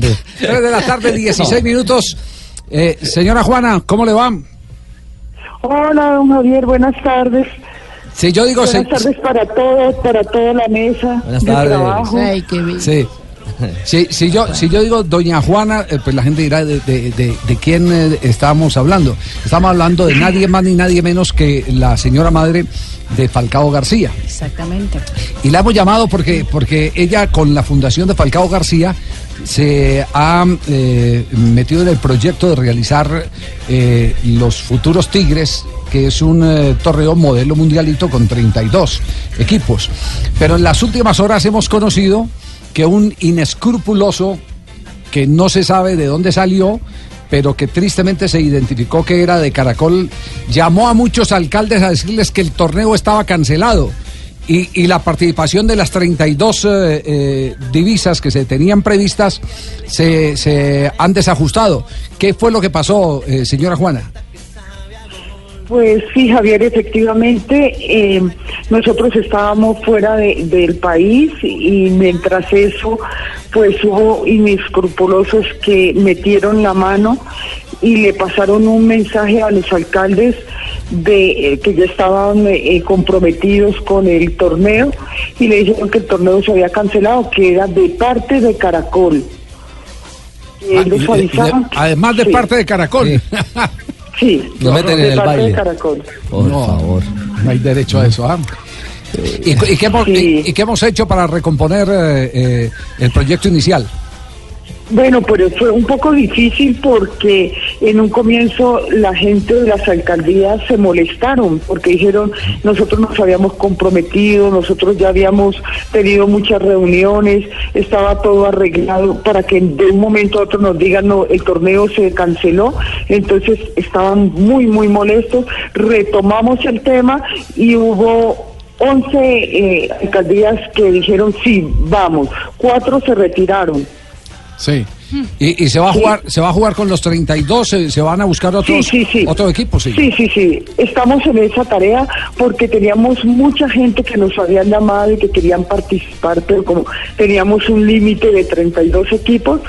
grande. 3 de la tarde, 16 minutos. Eh, señora Juana, ¿cómo le va? Hola, don Javier, buenas tardes. Si yo digo... Buenas se- tardes para todos, para toda la mesa Buenas de tardes. trabajo. Ay, qué bien. Sí. Si, si yo, si yo digo doña Juana, eh, pues la gente dirá de, de- de- de quién eh, estábamos hablando. Estamos hablando de nadie más ni nadie menos que la señora madre de Falcao García. Exactamente. Y la hemos llamado porque, porque ella con la fundación de Falcao García se ha eh, metido en el proyecto de realizar eh, los futuros Tigres, que es un eh, torneo modelo mundialito con 32 equipos. Pero en las últimas horas hemos conocido que un inescrupuloso que no se sabe de dónde salió, pero que tristemente se identificó que era de Caracol, llamó a muchos alcaldes a decirles que el torneo estaba cancelado. Y, y la participación de las 32 eh, eh, divisas que se tenían previstas se, se han desajustado. ¿Qué fue lo que pasó, eh, señora Juana? Pues sí, Javier, efectivamente, eh, nosotros estábamos fuera de- del país y mientras eso, pues hubo inescrupulosos que metieron la mano y le pasaron un mensaje a los alcaldes de eh, que ya estaban eh, comprometidos con el torneo y le dijeron que el torneo se había cancelado, que era de parte de Caracol. Ah, ellos y de- además de sí, parte de Caracol. Sí, Lo meten de en el parte baile. de Caracol. Por No. favor. No hay derecho a eso. ¿ah? ¿Y, y qué hemos, Sí. y- y qué hemos hecho para recomponer eh, eh, el proyecto inicial? Bueno, pero fue un poco difícil porque en un comienzo la gente de las alcaldías se molestaron porque dijeron nosotros nos habíamos comprometido, nosotros ya habíamos tenido muchas reuniones, estaba todo arreglado para que de un momento a otro nos digan no, el torneo se canceló, entonces estaban muy, muy molestos, retomamos el tema y hubo 11 eh, alcaldías que dijeron sí, vamos, cuatro se retiraron. Sí. Y, y se va a jugar, se va a jugar con los 32, se, se van a buscar otros, Sí, sí, sí. otros equipos, sí. Sí, sí, sí. Estamos en esa tarea porque teníamos mucha gente que nos habían llamado y que querían participar, pero como teníamos un límite de 32 equipos,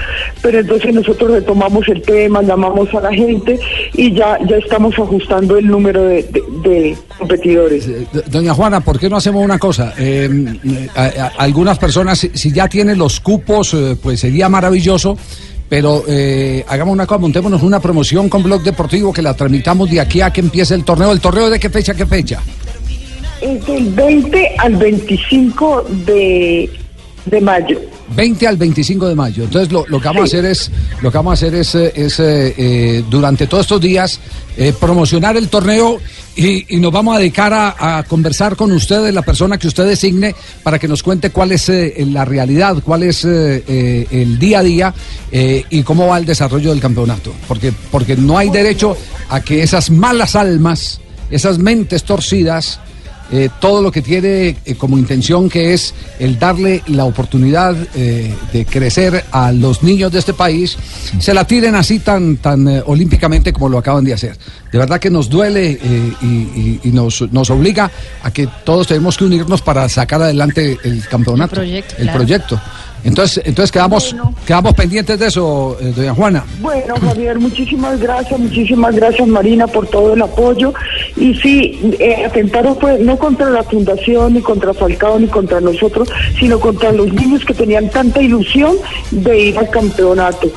pero entonces nosotros retomamos el tema, llamamos a la gente y ya, ya estamos ajustando el número de, de- de competidores. Eh, do- Doña Juana, ¿por qué no hacemos una cosa? Eh, eh, a- a- algunas personas, si, si ya tienen los cupos, eh, pues sería maravilloso. Pero eh, hagamos una cosa, montémonos una promoción con Blog Deportivo que la tramitamos de aquí a que empiece el torneo. ¿El torneo de qué fecha qué fecha? Es del 20 al 25 de, de mayo. 20 al 25 de mayo. Entonces lo, lo que vamos a hacer es, lo que vamos a hacer es, eh, es, eh, eh, durante todos estos días promocionar el torneo y, y nos vamos a dedicar a, a conversar con ustedes, la persona que usted designe, para que nos cuente cuál es la realidad, cuál es el día a día y cómo va el desarrollo del campeonato. Porque, porque no hay derecho a que esas malas almas, esas mentes torcidas, eh, todo lo que tiene eh, como intención que es el darle la oportunidad eh, de crecer a los niños de este país, se la tiren así tan, tan olímpicamente como lo acaban de hacer. De verdad que nos duele y, y- y nos, nos obliga a que todos tenemos que unirnos para sacar adelante el campeonato, El proyecto, el claro. proyecto. Entonces, entonces quedamos, Bueno. quedamos pendientes de eso, eh, doña Juana. Bueno, Javier, muchísimas gracias, muchísimas gracias Marina por todo el apoyo. Y sí, eh, atentaron pues no contra la fundación, ni contra Falcao, ni contra nosotros, sino contra los niños que tenían tanta ilusión de ir al campeonato.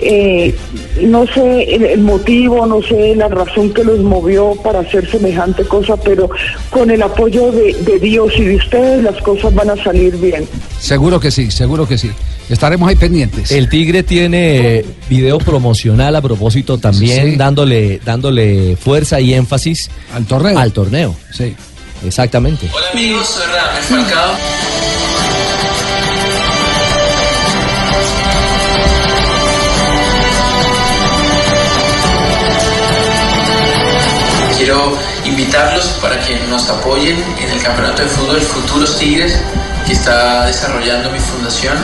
Eh, no sé el, el motivo, no sé la razón que los movió para hacer semejante cosa, pero con el apoyo de, de Dios y de ustedes las cosas van a salir bien. Seguro que sí, seguro que sí. Estaremos ahí pendientes. El Tigre tiene video promocional a propósito también, Sí. dándole, dándole fuerza y énfasis al torneo. Al torneo. Sí. Exactamente. Hola amigos, soy Radamel Falcao. Invitarlos para que nos apoyen en el campeonato de fútbol Futuros Tigres que está desarrollando mi fundación.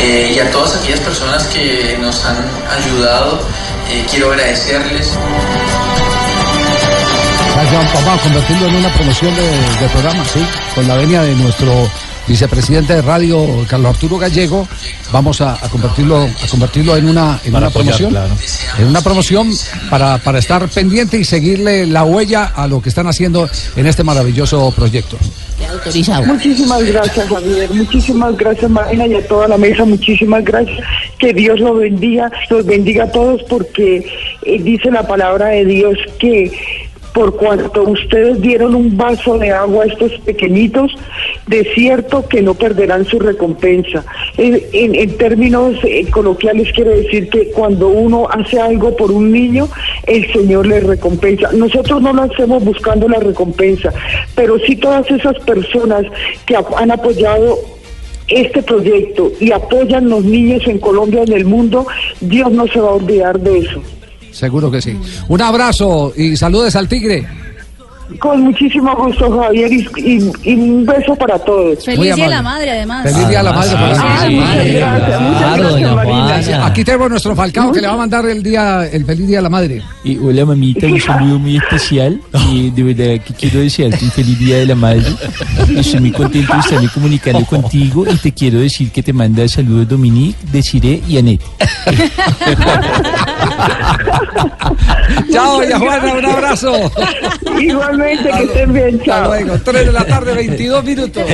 Eh, y a todas aquellas personas que nos han ayudado Eh, quiero agradecerles. Vamos a convertirlo en una promoción de, de programa, sí, con la venia de nuestro vicepresidente de radio, Carlos Arturo Gallego, vamos a, a convertirlo, a convertirlo en una, en una apoyar, promoción, claro. en una promoción para, para estar pendiente y seguirle la huella a lo que están haciendo en este maravilloso proyecto. autorizado. Muchísimas gracias, Javier. Muchísimas gracias, Marina, y a toda la mesa. Muchísimas gracias. Que Dios los bendiga, los bendiga a todos, porque eh, dice la palabra de Dios que por cuanto ustedes dieron un vaso de agua a estos pequeñitos, de cierto que no perderán su recompensa. En, en- términos eh, coloquiales quiero decir que cuando uno hace algo por un niño, el Señor le recompensa. Nosotros no lo hacemos buscando la recompensa, pero sí todas esas personas que han apoyado este proyecto y apoyan los niños en Colombia y en el mundo, Dios no se va a olvidar de eso. Seguro que sí. Un abrazo y saludes al tigre. Con muchísimo gusto, Javier, y, y- y un beso para todos. Feliz Día de la Madre, además. Feliz día a la madre. Marina. Aquí tenemos nuestro Falcao que le va a mandar el día, el feliz día a la madre. Eh, hola mamita, un saludo muy especial. Eh, de verdad que quiero desearte un feliz día de la madre. Estoy muy contento de estarme comunicando contigo y te quiero decir que te manda saludos Dominique, Desiree y Anet. Chao, doña Juana, un abrazo. Igualmente, que estén bien, Hasta chao. luego. 3 de la tarde, 22 minutos.